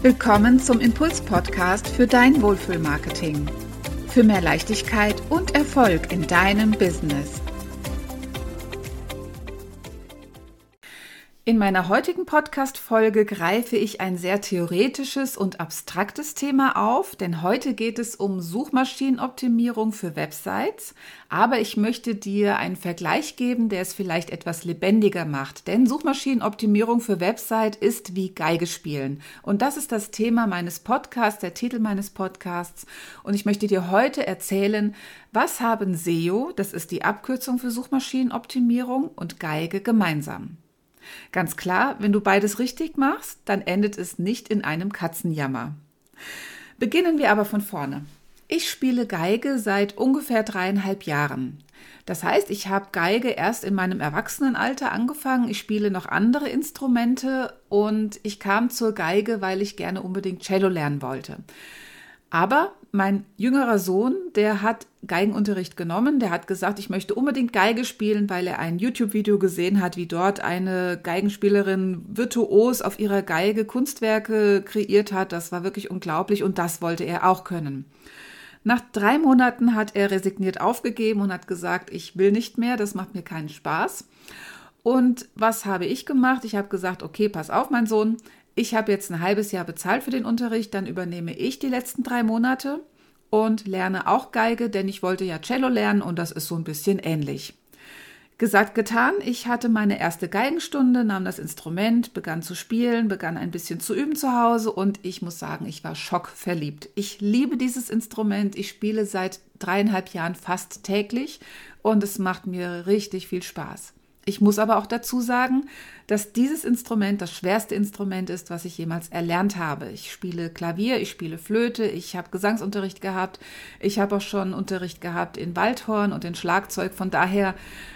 Willkommen zum Impuls-Podcast für dein Wohlfühlmarketing. Für mehr Leichtigkeit und Erfolg in deinem Business. In meiner heutigen Podcast-Folge greife ich ein sehr theoretisches und abstraktes Thema auf, denn heute geht es um Suchmaschinenoptimierung für Websites. Aber ich möchte dir einen Vergleich geben, der es vielleicht etwas lebendiger macht. Denn Suchmaschinenoptimierung für Website ist wie Geige spielen. Und das ist das Thema meines Podcasts, der Titel meines Podcasts. Und ich möchte dir heute erzählen, was haben SEO, das ist die Abkürzung für Suchmaschinenoptimierung, und Geige gemeinsam. Ganz klar, wenn du beides richtig machst, dann endet es nicht in einem Katzenjammer. Beginnen wir aber von vorne. Ich spiele Geige seit ungefähr dreieinhalb Jahren. Das heißt, ich habe Geige erst in meinem Erwachsenenalter angefangen. Ich spiele noch andere Instrumente und ich kam zur Geige, weil ich gerne unbedingt Cello lernen wollte. Aber mein jüngerer Sohn, der hat Geigenunterricht genommen. Der hat gesagt, ich möchte unbedingt Geige spielen, weil er ein YouTube-Video gesehen hat, wie dort eine Geigenspielerin virtuos auf ihrer Geige Kunstwerke kreiert hat. Das war wirklich unglaublich und das wollte er auch können. Nach drei Monaten hat er resigniert aufgegeben und hat gesagt, ich will nicht mehr, das macht mir keinen Spaß. Und was habe ich gemacht? Ich habe gesagt, okay, pass auf, mein Sohn, ich habe jetzt ein halbes Jahr bezahlt für den Unterricht, dann übernehme ich die letzten drei Monate und lerne auch Geige, denn ich wollte ja Cello lernen und das ist so ein bisschen ähnlich. Gesagt, getan. Ich hatte meine erste Geigenstunde, nahm das Instrument, begann zu spielen, begann ein bisschen zu üben zu Hause und ich muss sagen, ich war schockverliebt. Ich liebe dieses Instrument. Ich spiele seit dreieinhalb Jahren fast täglich und es macht mir richtig viel Spaß. Ich muss aber auch dazu sagen, dass dieses Instrument das schwerste Instrument ist, was ich jemals erlernt habe. Ich spiele Klavier, ich spiele Flöte, ich habe Gesangsunterricht gehabt, ich habe auch schon Unterricht gehabt in Waldhorn und in Schlagzeug. Von daher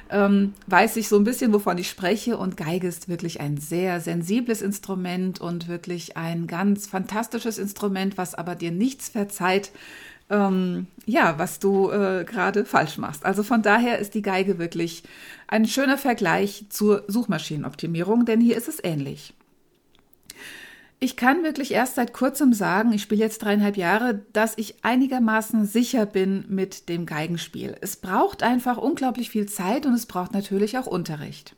ähm, weiß ich so ein bisschen, wovon ich spreche. Und Geige ist wirklich ein sehr sensibles Instrument und wirklich ein ganz fantastisches Instrument, was aber dir nichts verzeiht, ähm, ja, was du äh, gerade falsch machst. Also von daher ist die Geige wirklich ein schöner Vergleich zur Suchmaschinenoptimierung, denn hier ist es ähnlich. Ich kann wirklich erst seit kurzem sagen, ich spiele jetzt dreieinhalb Jahre, dass ich einigermaßen sicher bin mit dem Geigenspiel. Es braucht einfach unglaublich viel Zeit und es braucht natürlich auch Unterricht.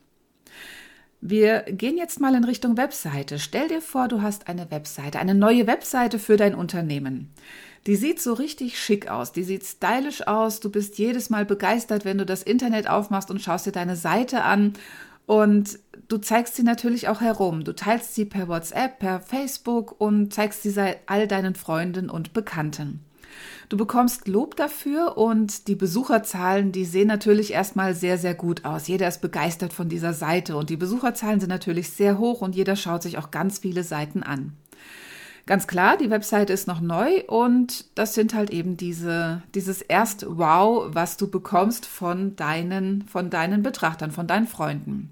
Wir gehen jetzt mal in Richtung Webseite. Stell dir vor, du hast eine Webseite, eine neue Webseite für dein Unternehmen. Die sieht so richtig schick aus, die sieht stylisch aus, du bist jedes Mal begeistert, wenn du das Internet aufmachst und schaust dir deine Seite an und du zeigst sie natürlich auch herum. Du teilst sie per WhatsApp, per Facebook und zeigst sie all deinen Freunden und Bekannten. Du bekommst Lob dafür und die Besucherzahlen, die sehen natürlich erstmal sehr, sehr gut aus. Jeder ist begeistert von dieser Seite und die Besucherzahlen sind natürlich sehr hoch und jeder schaut sich auch ganz viele Seiten an. Ganz klar, die Webseite ist noch neu und das sind halt eben diese, dieses erst Wow, was du bekommst von deinen, von deinen Betrachtern, von deinen Freunden.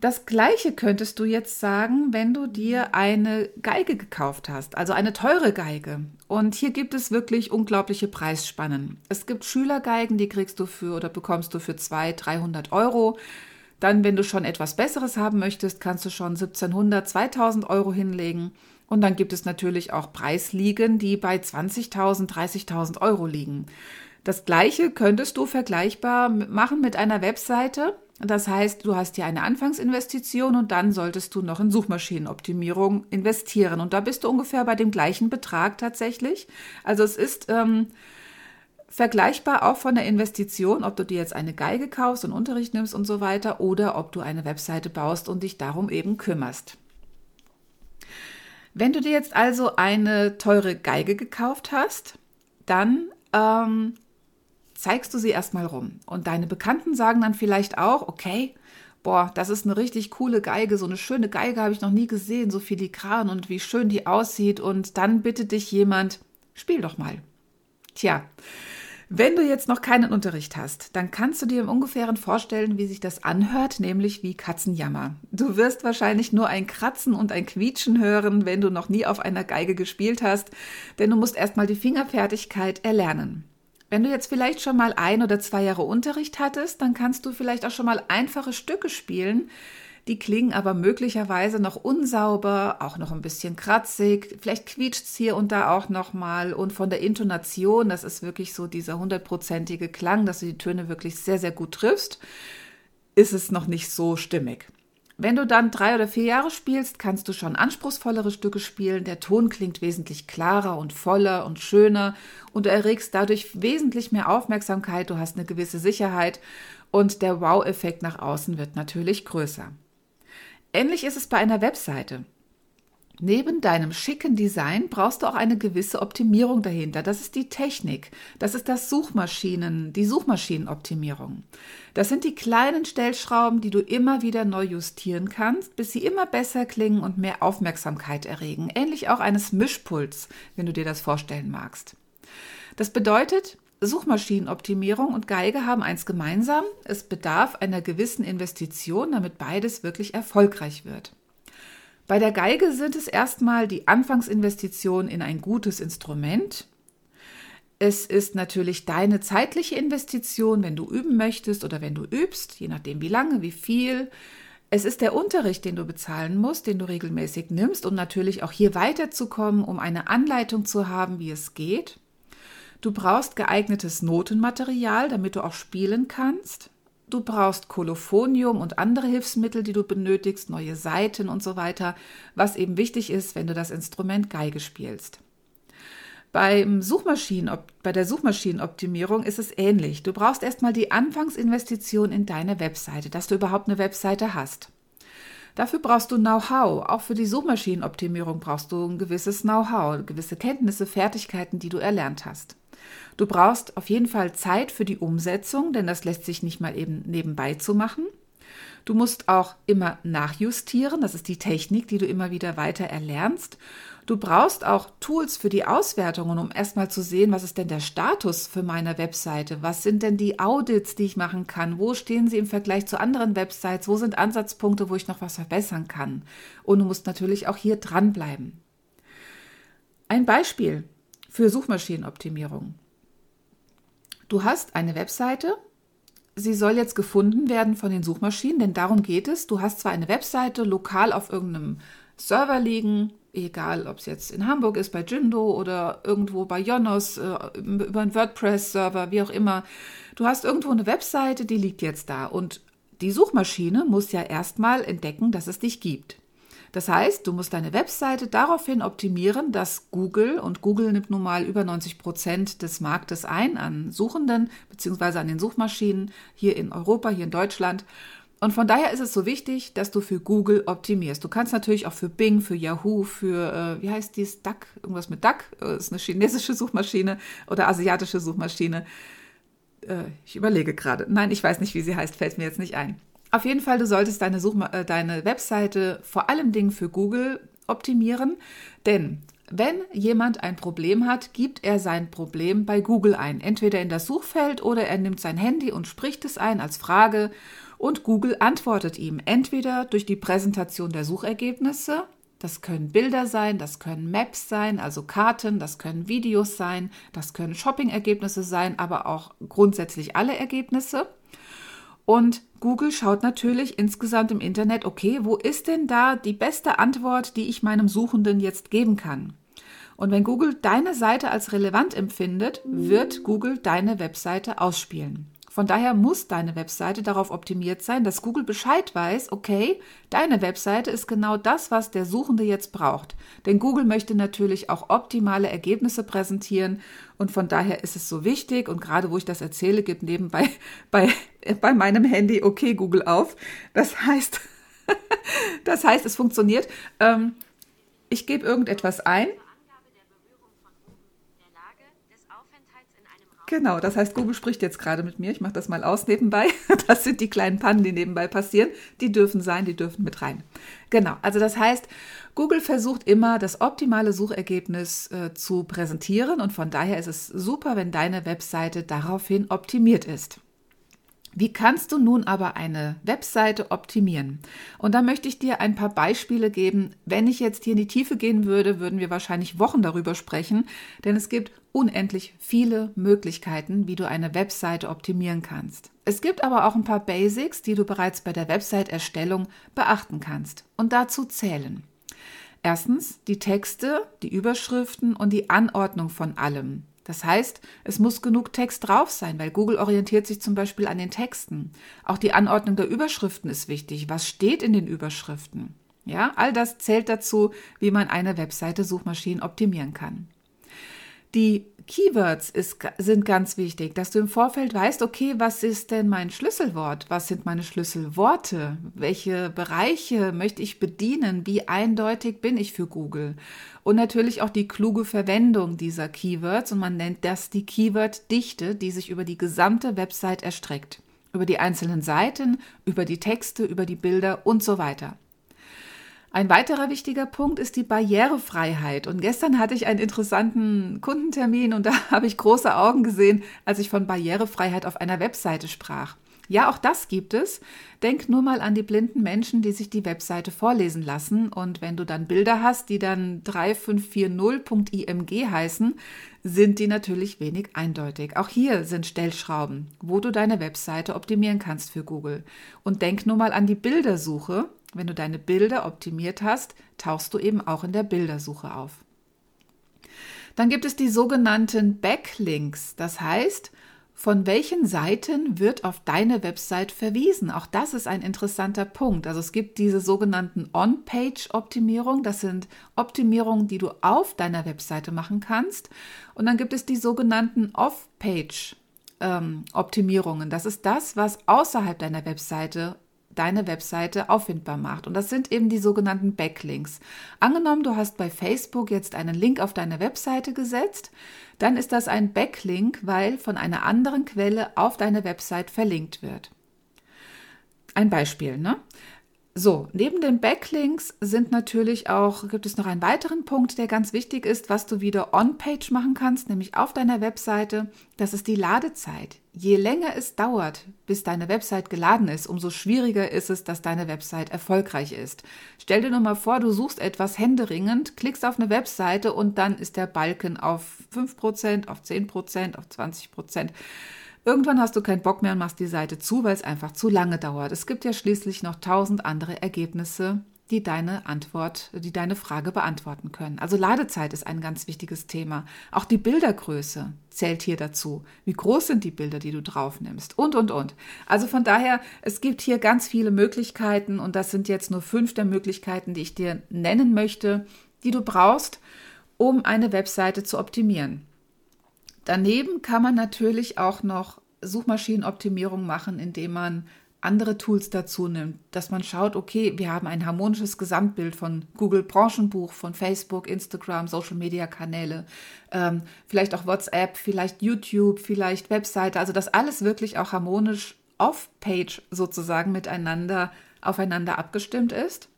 Das gleiche könntest du jetzt sagen, wenn du dir eine Geige gekauft hast, also eine teure Geige. Und hier gibt es wirklich unglaubliche Preisspannen. Es gibt Schülergeigen, die kriegst du für oder bekommst du für 200, 300 Euro. Dann, wenn du schon etwas Besseres haben möchtest, kannst du schon 1700, 2000 Euro hinlegen. Und dann gibt es natürlich auch Preisliegen, die bei 20.000, 30.000 Euro liegen. Das gleiche könntest du vergleichbar machen mit einer Webseite. Das heißt, du hast hier eine Anfangsinvestition und dann solltest du noch in Suchmaschinenoptimierung investieren. Und da bist du ungefähr bei dem gleichen Betrag tatsächlich. Also es ist ähm, vergleichbar auch von der Investition, ob du dir jetzt eine Geige kaufst und Unterricht nimmst und so weiter oder ob du eine Webseite baust und dich darum eben kümmerst. Wenn du dir jetzt also eine teure Geige gekauft hast, dann ähm, zeigst du sie erstmal rum. Und deine Bekannten sagen dann vielleicht auch, okay, boah, das ist eine richtig coole Geige, so eine schöne Geige habe ich noch nie gesehen, so filigran und wie schön die aussieht. Und dann bittet dich jemand, spiel doch mal. Tja, wenn du jetzt noch keinen Unterricht hast, dann kannst du dir im Ungefähren vorstellen, wie sich das anhört, nämlich wie Katzenjammer. Du wirst wahrscheinlich nur ein Kratzen und ein Quietschen hören, wenn du noch nie auf einer Geige gespielt hast, denn du musst erstmal die Fingerfertigkeit erlernen. Wenn du jetzt vielleicht schon mal ein oder zwei Jahre Unterricht hattest, dann kannst du vielleicht auch schon mal einfache Stücke spielen, Die klingen aber möglicherweise noch unsauber, auch noch ein bisschen kratzig. Vielleicht quietscht es hier und da auch noch mal. Und von der Intonation, das ist wirklich so dieser hundertprozentige Klang, dass du die Töne wirklich sehr, sehr gut triffst, ist es noch nicht so stimmig. Wenn du dann drei oder vier Jahre spielst, kannst du schon anspruchsvollere Stücke spielen. Der Ton klingt wesentlich klarer und voller und schöner und du erregst dadurch wesentlich mehr Aufmerksamkeit. Du hast eine gewisse Sicherheit und der Wow-Effekt nach außen wird natürlich größer. Ähnlich ist es bei einer Webseite. Neben deinem schicken Design brauchst du auch eine gewisse Optimierung dahinter. Das ist die Technik. Das ist das Suchmaschinen, die Suchmaschinenoptimierung. Das sind die kleinen Stellschrauben, die du immer wieder neu justieren kannst, bis sie immer besser klingen und mehr Aufmerksamkeit erregen. Ähnlich auch eines Mischpults, wenn du dir das vorstellen magst. Das bedeutet, Suchmaschinenoptimierung und Geige haben eins gemeinsam. Es bedarf einer gewissen Investition, damit beides wirklich erfolgreich wird. Bei der Geige sind es erstmal die Anfangsinvestitionen in ein gutes Instrument. Es ist natürlich deine zeitliche Investition, wenn du üben möchtest oder wenn du übst, je nachdem wie lange, wie viel. Es ist der Unterricht, den du bezahlen musst, den du regelmäßig nimmst, um natürlich auch hier weiterzukommen, um eine Anleitung zu haben, wie es geht. Du brauchst geeignetes Notenmaterial, damit du auch spielen kannst. Du brauchst Kolophonium und andere Hilfsmittel, die du benötigst, neue Saiten und so weiter, was eben wichtig ist, wenn du das Instrument Geige spielst. Beim Suchmaschinen, bei der Suchmaschinenoptimierung ist es ähnlich. Du brauchst erstmal die Anfangsinvestition in deine Webseite, dass du überhaupt eine Webseite hast. Dafür brauchst du Know-how. Auch für die Suchmaschinenoptimierung brauchst du ein gewisses Know-how, gewisse Kenntnisse, Fertigkeiten, die du erlernt hast. Du brauchst auf jeden Fall Zeit für die Umsetzung, denn das lässt sich nicht mal eben nebenbei zu machen. Du musst auch immer nachjustieren, das ist die Technik, die du immer wieder weiter erlernst. Du brauchst auch Tools für die Auswertungen, um erstmal zu sehen, was ist denn der Status für meine Webseite? Was sind denn die Audits, die ich machen kann? Wo stehen sie im Vergleich zu anderen Websites? Wo sind Ansatzpunkte, wo ich noch was verbessern kann? Und du musst natürlich auch hier dranbleiben. Ein Beispiel für Suchmaschinenoptimierung. Du hast eine Webseite. Sie soll jetzt gefunden werden von den Suchmaschinen, denn darum geht es. Du hast zwar eine Webseite lokal auf irgendeinem Server liegen, egal ob es jetzt in Hamburg ist, bei Jindo oder irgendwo bei Jonos, äh, über einen WordPress-Server, wie auch immer. Du hast irgendwo eine Webseite, die liegt jetzt da und die Suchmaschine muss ja erstmal entdecken, dass es dich gibt. Das heißt, du musst deine Webseite daraufhin optimieren, dass Google, und Google nimmt nun mal über 90 Prozent des Marktes ein an Suchenden, beziehungsweise an den Suchmaschinen hier in Europa, hier in Deutschland. Und von daher ist es so wichtig, dass du für Google optimierst. Du kannst natürlich auch für Bing, für Yahoo, für, äh, wie heißt dies, Duck, irgendwas mit Duck, das ist eine chinesische Suchmaschine oder asiatische Suchmaschine. Äh, ich überlege gerade. Nein, ich weiß nicht, wie sie heißt, fällt mir jetzt nicht ein. Auf jeden Fall, du solltest deine, Suchma äh, deine Webseite vor allem Dingen für Google optimieren, denn wenn jemand ein Problem hat, gibt er sein Problem bei Google ein. Entweder in das Suchfeld oder er nimmt sein Handy und spricht es ein als Frage und Google antwortet ihm entweder durch die Präsentation der Suchergebnisse, das können Bilder sein, das können Maps sein, also Karten, das können Videos sein, das können Shopping-Ergebnisse sein, aber auch grundsätzlich alle Ergebnisse. Und Google schaut natürlich insgesamt im Internet, okay, wo ist denn da die beste Antwort, die ich meinem Suchenden jetzt geben kann? Und wenn Google deine Seite als relevant empfindet, wird Google deine Webseite ausspielen. Von daher muss deine Webseite darauf optimiert sein, dass Google Bescheid weiß, okay, deine Webseite ist genau das, was der Suchende jetzt braucht. Denn Google möchte natürlich auch optimale Ergebnisse präsentieren und von daher ist es so wichtig und gerade wo ich das erzähle, gibt nebenbei bei, bei meinem Handy okay Google auf. Das heißt, das heißt, es funktioniert. Ähm, ich gebe irgendetwas ein Genau, das heißt, Google spricht jetzt gerade mit mir. Ich mache das mal aus nebenbei. Das sind die kleinen Pannen, die nebenbei passieren. Die dürfen sein, die dürfen mit rein. Genau, also das heißt, Google versucht immer, das optimale Suchergebnis äh, zu präsentieren und von daher ist es super, wenn deine Webseite daraufhin optimiert ist. Wie kannst du nun aber eine Webseite optimieren? Und da möchte ich dir ein paar Beispiele geben. Wenn ich jetzt hier in die Tiefe gehen würde, würden wir wahrscheinlich Wochen darüber sprechen, denn es gibt unendlich viele Möglichkeiten, wie du eine Webseite optimieren kannst. Es gibt aber auch ein paar Basics, die du bereits bei der Website-Erstellung beachten kannst und dazu zählen. Erstens die Texte, die Überschriften und die Anordnung von allem. Das heißt, es muss genug Text drauf sein, weil Google orientiert sich zum Beispiel an den Texten. Auch die Anordnung der Überschriften ist wichtig. Was steht in den Überschriften? Ja, all das zählt dazu, wie man eine Webseite Suchmaschinen optimieren kann. Die Keywords ist, sind ganz wichtig, dass du im Vorfeld weißt, okay, was ist denn mein Schlüsselwort? Was sind meine Schlüsselworte? Welche Bereiche möchte ich bedienen? Wie eindeutig bin ich für Google? Und natürlich auch die kluge Verwendung dieser Keywords und man nennt das die Keyword-Dichte, die sich über die gesamte Website erstreckt. Über die einzelnen Seiten, über die Texte, über die Bilder und so weiter. Ein weiterer wichtiger Punkt ist die Barrierefreiheit. Und gestern hatte ich einen interessanten Kundentermin und da habe ich große Augen gesehen, als ich von Barrierefreiheit auf einer Webseite sprach. Ja, auch das gibt es. Denk nur mal an die blinden Menschen, die sich die Webseite vorlesen lassen. Und wenn du dann Bilder hast, die dann 3540.img heißen, sind die natürlich wenig eindeutig. Auch hier sind Stellschrauben, wo du deine Webseite optimieren kannst für Google. Und denk nur mal an die Bildersuche. Wenn du deine Bilder optimiert hast, tauchst du eben auch in der Bildersuche auf. Dann gibt es die sogenannten Backlinks. Das heißt, von welchen Seiten wird auf deine Website verwiesen? Auch das ist ein interessanter Punkt. Also es gibt diese sogenannten On-Page-Optimierung. Das sind Optimierungen, die du auf deiner Webseite machen kannst. Und dann gibt es die sogenannten Off-Page. Optimierungen. Das ist das, was außerhalb deiner Webseite deine Webseite auffindbar macht. Und das sind eben die sogenannten Backlinks. Angenommen, du hast bei Facebook jetzt einen Link auf deine Webseite gesetzt, dann ist das ein Backlink, weil von einer anderen Quelle auf deine Website verlinkt wird. Ein Beispiel, ne? So, neben den Backlinks sind natürlich auch, gibt es noch einen weiteren Punkt, der ganz wichtig ist, was du wieder on-page machen kannst, nämlich auf deiner Webseite. Das ist die Ladezeit. Je länger es dauert, bis deine Website geladen ist, umso schwieriger ist es, dass deine Website erfolgreich ist. Stell dir nur mal vor, du suchst etwas händeringend, klickst auf eine Webseite und dann ist der Balken auf 5%, auf 10%, auf 20%. Irgendwann hast du keinen Bock mehr und machst die Seite zu, weil es einfach zu lange dauert. Es gibt ja schließlich noch tausend andere Ergebnisse, die deine Antwort, die deine Frage beantworten können. Also Ladezeit ist ein ganz wichtiges Thema. Auch die Bildergröße zählt hier dazu. Wie groß sind die Bilder, die du drauf nimmst? Und, und, und. Also von daher, es gibt hier ganz viele Möglichkeiten und das sind jetzt nur fünf der Möglichkeiten, die ich dir nennen möchte, die du brauchst, um eine Webseite zu optimieren. Daneben kann man natürlich auch noch Suchmaschinenoptimierung machen, indem man andere Tools dazu nimmt, dass man schaut, okay, wir haben ein harmonisches Gesamtbild von Google Branchenbuch, von Facebook, Instagram, Social Media Kanäle, ähm, vielleicht auch WhatsApp, vielleicht YouTube, vielleicht Webseite, also dass alles wirklich auch harmonisch off-page sozusagen miteinander aufeinander abgestimmt ist.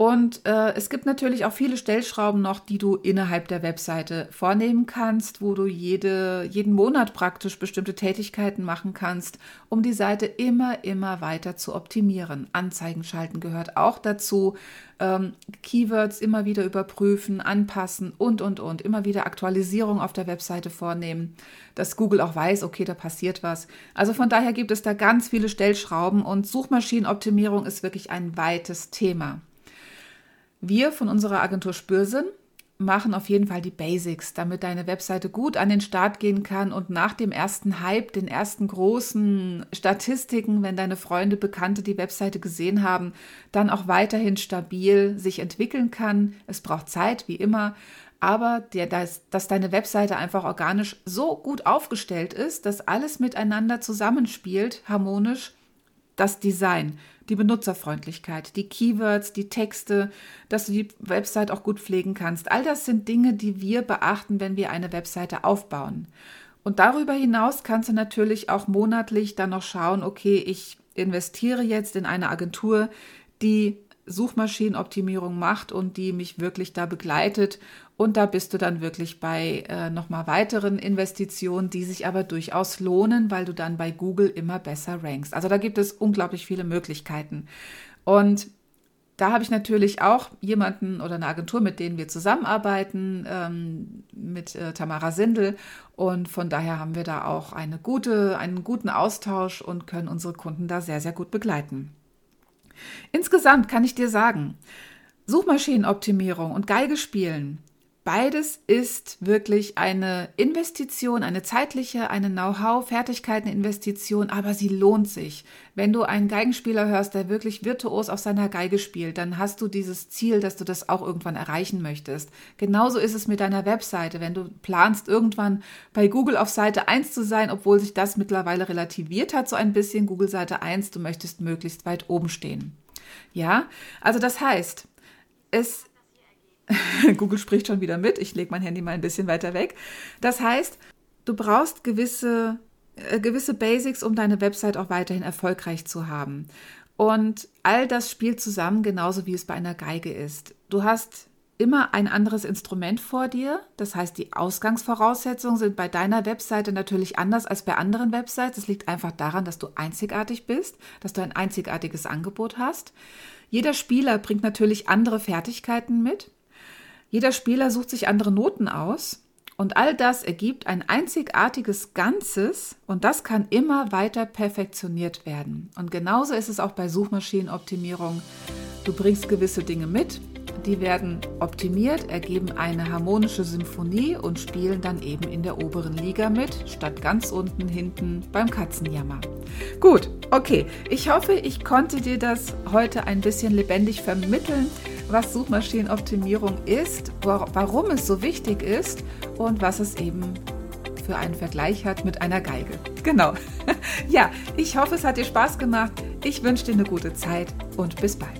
Und äh, es gibt natürlich auch viele Stellschrauben noch, die du innerhalb der Webseite vornehmen kannst, wo du jede, jeden Monat praktisch bestimmte Tätigkeiten machen kannst, um die Seite immer, immer weiter zu optimieren. Anzeigen schalten gehört auch dazu. Ähm, Keywords immer wieder überprüfen, anpassen und, und, und. Immer wieder Aktualisierung auf der Webseite vornehmen, dass Google auch weiß, okay, da passiert was. Also von daher gibt es da ganz viele Stellschrauben und Suchmaschinenoptimierung ist wirklich ein weites Thema. Wir von unserer Agentur Spürsinn machen auf jeden Fall die Basics, damit deine Webseite gut an den Start gehen kann und nach dem ersten Hype, den ersten großen Statistiken, wenn deine Freunde, Bekannte die Webseite gesehen haben, dann auch weiterhin stabil sich entwickeln kann. Es braucht Zeit, wie immer, aber der, dass, dass deine Webseite einfach organisch so gut aufgestellt ist, dass alles miteinander zusammenspielt, harmonisch, das Design, die Benutzerfreundlichkeit, die Keywords, die Texte, dass du die Website auch gut pflegen kannst. All das sind Dinge, die wir beachten, wenn wir eine Webseite aufbauen. Und darüber hinaus kannst du natürlich auch monatlich dann noch schauen, okay, ich investiere jetzt in eine Agentur, die Suchmaschinenoptimierung macht und die mich wirklich da begleitet. Und da bist du dann wirklich bei äh, nochmal weiteren Investitionen, die sich aber durchaus lohnen, weil du dann bei Google immer besser rankst. Also da gibt es unglaublich viele Möglichkeiten. Und da habe ich natürlich auch jemanden oder eine Agentur, mit denen wir zusammenarbeiten, ähm, mit äh, Tamara Sindel. Und von daher haben wir da auch eine gute, einen guten Austausch und können unsere Kunden da sehr, sehr gut begleiten. Insgesamt kann ich dir sagen, Suchmaschinenoptimierung und Geige spielen Beides ist wirklich eine Investition, eine zeitliche, eine Know-how, Fertigkeiten-Investition, aber sie lohnt sich. Wenn du einen Geigenspieler hörst, der wirklich virtuos auf seiner Geige spielt, dann hast du dieses Ziel, dass du das auch irgendwann erreichen möchtest. Genauso ist es mit deiner Webseite. Wenn du planst, irgendwann bei Google auf Seite 1 zu sein, obwohl sich das mittlerweile relativiert hat, so ein bisschen Google Seite 1, du möchtest möglichst weit oben stehen. Ja, also das heißt, es Google spricht schon wieder mit. Ich lege mein Handy mal ein bisschen weiter weg. Das heißt, du brauchst gewisse, äh, gewisse Basics, um deine Website auch weiterhin erfolgreich zu haben. Und all das spielt zusammen, genauso wie es bei einer Geige ist. Du hast immer ein anderes Instrument vor dir. Das heißt, die Ausgangsvoraussetzungen sind bei deiner Webseite natürlich anders als bei anderen Websites. Das liegt einfach daran, dass du einzigartig bist, dass du ein einzigartiges Angebot hast. Jeder Spieler bringt natürlich andere Fertigkeiten mit. Jeder Spieler sucht sich andere Noten aus und all das ergibt ein einzigartiges Ganzes und das kann immer weiter perfektioniert werden. Und genauso ist es auch bei Suchmaschinenoptimierung. Du bringst gewisse Dinge mit, die werden optimiert, ergeben eine harmonische Symphonie und spielen dann eben in der oberen Liga mit, statt ganz unten hinten beim Katzenjammer. Gut, okay. Ich hoffe, ich konnte dir das heute ein bisschen lebendig vermitteln was Suchmaschinenoptimierung ist, warum es so wichtig ist und was es eben für einen Vergleich hat mit einer Geige. Genau. Ja, ich hoffe, es hat dir Spaß gemacht. Ich wünsche dir eine gute Zeit und bis bald.